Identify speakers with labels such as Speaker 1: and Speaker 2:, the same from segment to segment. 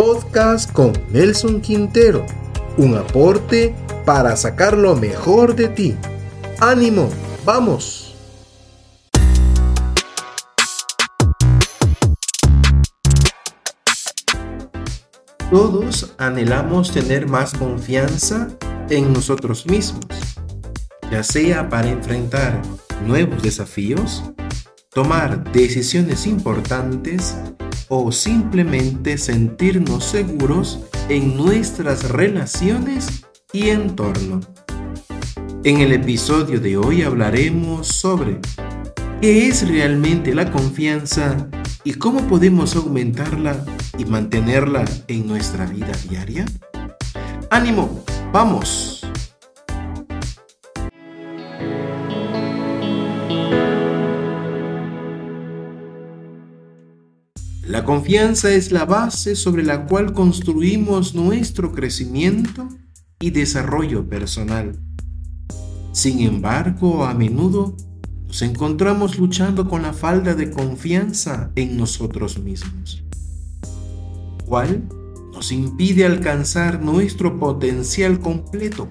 Speaker 1: podcast con Nelson Quintero, un aporte para sacar lo mejor de ti. ¡Ánimo! ¡Vamos! Todos anhelamos tener más confianza en nosotros mismos, ya sea para enfrentar nuevos desafíos, tomar decisiones importantes o simplemente sentirnos seguros en nuestras relaciones y entorno. En el episodio de hoy hablaremos sobre qué es realmente la confianza y cómo podemos aumentarla y mantenerla en nuestra vida diaria. ¡Ánimo! ¡Vamos! La confianza es la base sobre la cual construimos nuestro crecimiento y desarrollo personal. Sin embargo, a menudo nos encontramos luchando con la falta de confianza en nosotros mismos, cual nos impide alcanzar nuestro potencial completo.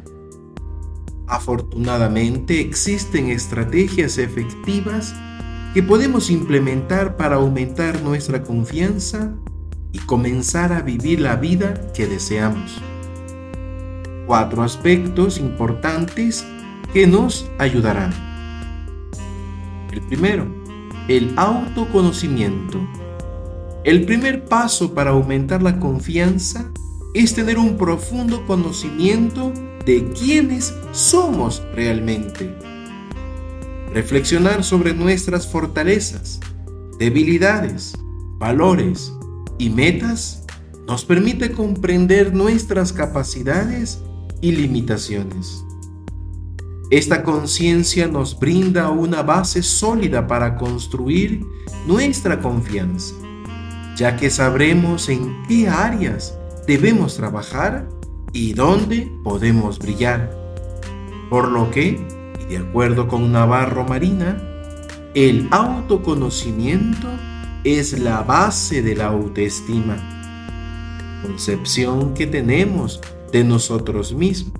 Speaker 1: Afortunadamente existen estrategias efectivas que podemos implementar para aumentar nuestra confianza y comenzar a vivir la vida que deseamos. Cuatro aspectos importantes que nos ayudarán. El primero, el autoconocimiento. El primer paso para aumentar la confianza es tener un profundo conocimiento de quiénes somos realmente reflexionar sobre nuestras fortalezas, debilidades, valores y metas nos permite comprender nuestras capacidades y limitaciones. Esta conciencia nos brinda una base sólida para construir nuestra confianza, ya que sabremos en qué áreas debemos trabajar y dónde podemos brillar. Por lo que de acuerdo con Navarro Marina, el autoconocimiento es la base de la autoestima, concepción que tenemos de nosotros mismos.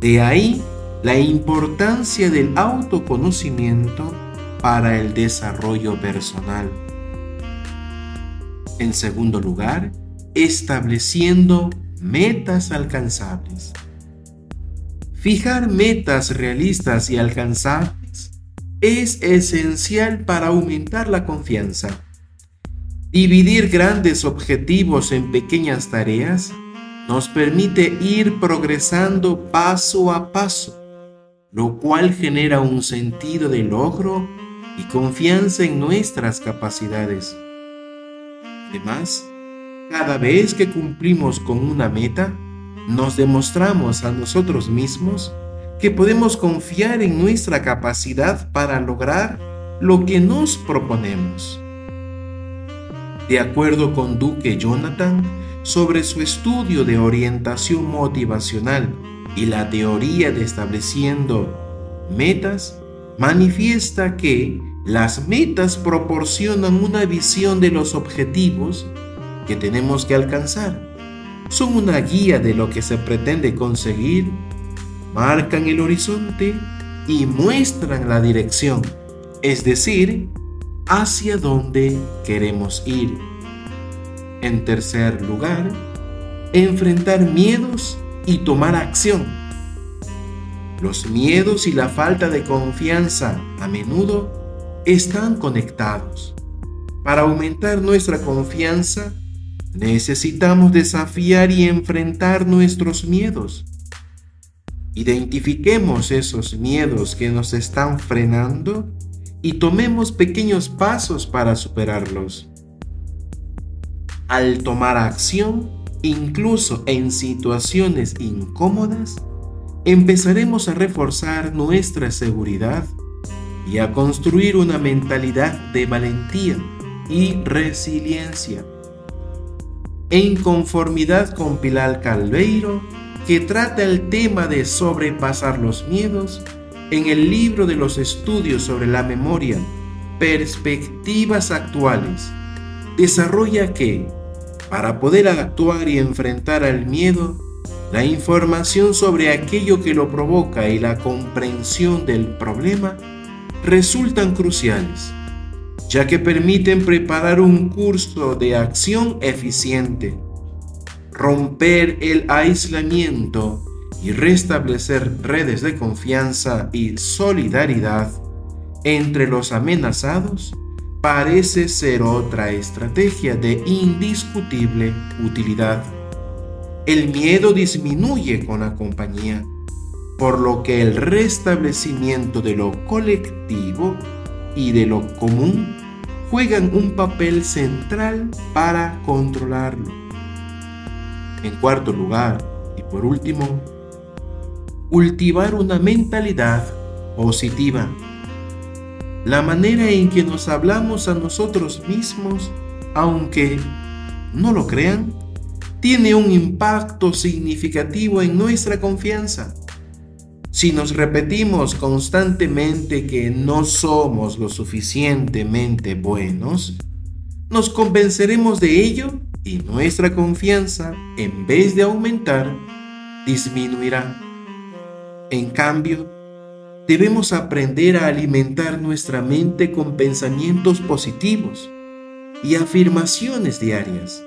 Speaker 1: De ahí la importancia del autoconocimiento para el desarrollo personal. En segundo lugar, estableciendo metas alcanzables. Fijar metas realistas y alcanzables es esencial para aumentar la confianza. Dividir grandes objetivos en pequeñas tareas nos permite ir progresando paso a paso, lo cual genera un sentido de logro y confianza en nuestras capacidades. Además, cada vez que cumplimos con una meta, nos demostramos a nosotros mismos que podemos confiar en nuestra capacidad para lograr lo que nos proponemos. De acuerdo con Duque Jonathan, sobre su estudio de orientación motivacional y la teoría de estableciendo metas, manifiesta que las metas proporcionan una visión de los objetivos que tenemos que alcanzar son una guía de lo que se pretende conseguir, marcan el horizonte y muestran la dirección, es decir, hacia dónde queremos ir. En tercer lugar, enfrentar miedos y tomar acción. Los miedos y la falta de confianza a menudo están conectados. Para aumentar nuestra confianza, Necesitamos desafiar y enfrentar nuestros miedos. Identifiquemos esos miedos que nos están frenando y tomemos pequeños pasos para superarlos. Al tomar acción, incluso en situaciones incómodas, empezaremos a reforzar nuestra seguridad y a construir una mentalidad de valentía y resiliencia en conformidad con Pilar Calveiro, que trata el tema de sobrepasar los miedos, en el libro de los estudios sobre la memoria, Perspectivas Actuales, desarrolla que, Para poder actuar y enfrentar al miedo, la información sobre aquello que lo provoca y la comprensión del problema resultan cruciales, ya que permiten preparar un curso de acción eficiente, romper el aislamiento y restablecer redes de confianza y solidaridad entre los amenazados parece ser otra estrategia de indiscutible utilidad. El miedo disminuye con la compañía, por lo que el restablecimiento de lo colectivo y de lo común juegan un papel central para controlarlo. En cuarto lugar, y por último, cultivar una mentalidad positiva la manera en que nos hablamos a nosotros mismos, aunque no lo crean, tiene un impacto significativo en nuestra confianza. Si nos repetimos constantemente que no somos lo suficientemente buenos, nos convenceremos de ello y nuestra confianza, en vez de aumentar, disminuirá. En cambio, debemos aprender a alimentar nuestra mente con pensamientos positivos y afirmaciones diarias.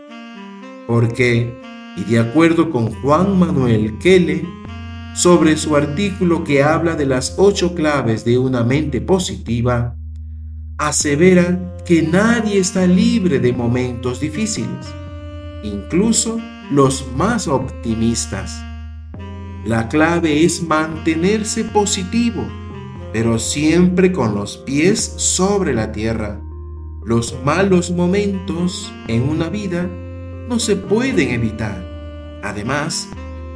Speaker 1: Porque, y de acuerdo con Juan Manuel Kelle, sobre su artículo que habla de las ocho claves de una mente positiva, asevera que nadie está libre de momentos difíciles, incluso los más optimistas. La clave es mantenerse positivo, pero siempre con los pies sobre la tierra. Los malos momentos en una vida no se pueden evitar. Además,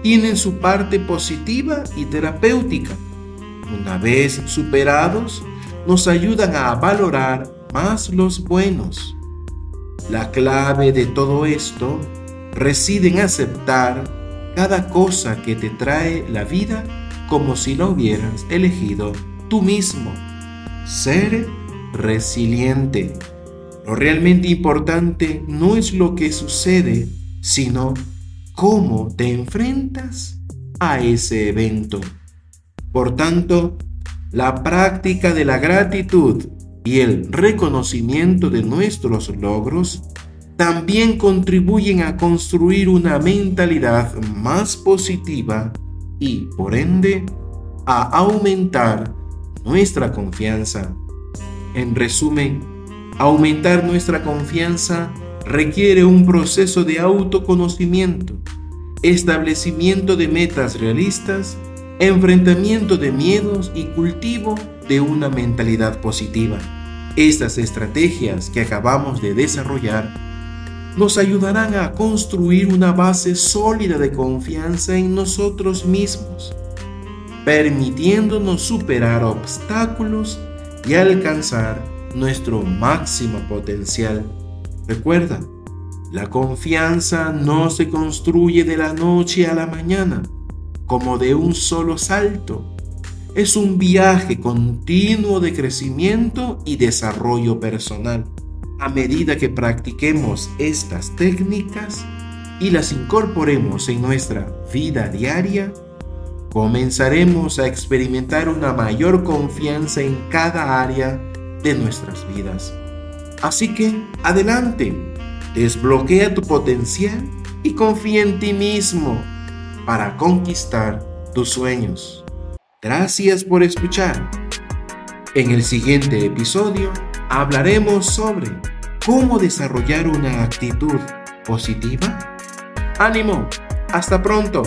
Speaker 1: tienen su parte positiva y terapéutica. Una vez superados, nos ayudan a valorar más los buenos. La clave de todo esto reside en aceptar cada cosa que te trae la vida como si lo hubieras elegido tú mismo. Ser resiliente. Lo realmente importante no es lo que sucede, sino cómo te enfrentas a ese evento. Por tanto, la práctica de la gratitud y el reconocimiento de nuestros logros también contribuyen a construir una mentalidad más positiva y, por ende, a aumentar nuestra confianza. En resumen, aumentar nuestra confianza requiere un proceso de autoconocimiento, establecimiento de metas realistas, enfrentamiento de miedos y cultivo de una mentalidad positiva. Estas estrategias que acabamos de desarrollar nos ayudarán a construir una base sólida de confianza en nosotros mismos, permitiéndonos superar obstáculos y alcanzar nuestro máximo potencial. Recuerda, la confianza no se construye de la noche a la mañana, como de un solo salto. Es un viaje continuo de crecimiento y desarrollo personal a medida que practiquemos estas técnicas y las incorporemos en nuestra vida diaria, comenzaremos a experimentar una mayor confianza en cada área de nuestras vidas. Así que, adelante, desbloquea tu potencial y confía en ti mismo para conquistar tus sueños. Gracias por escuchar. En el siguiente episodio, hablaremos sobre cómo desarrollar una actitud positiva. ¡Ánimo! ¡Hasta pronto!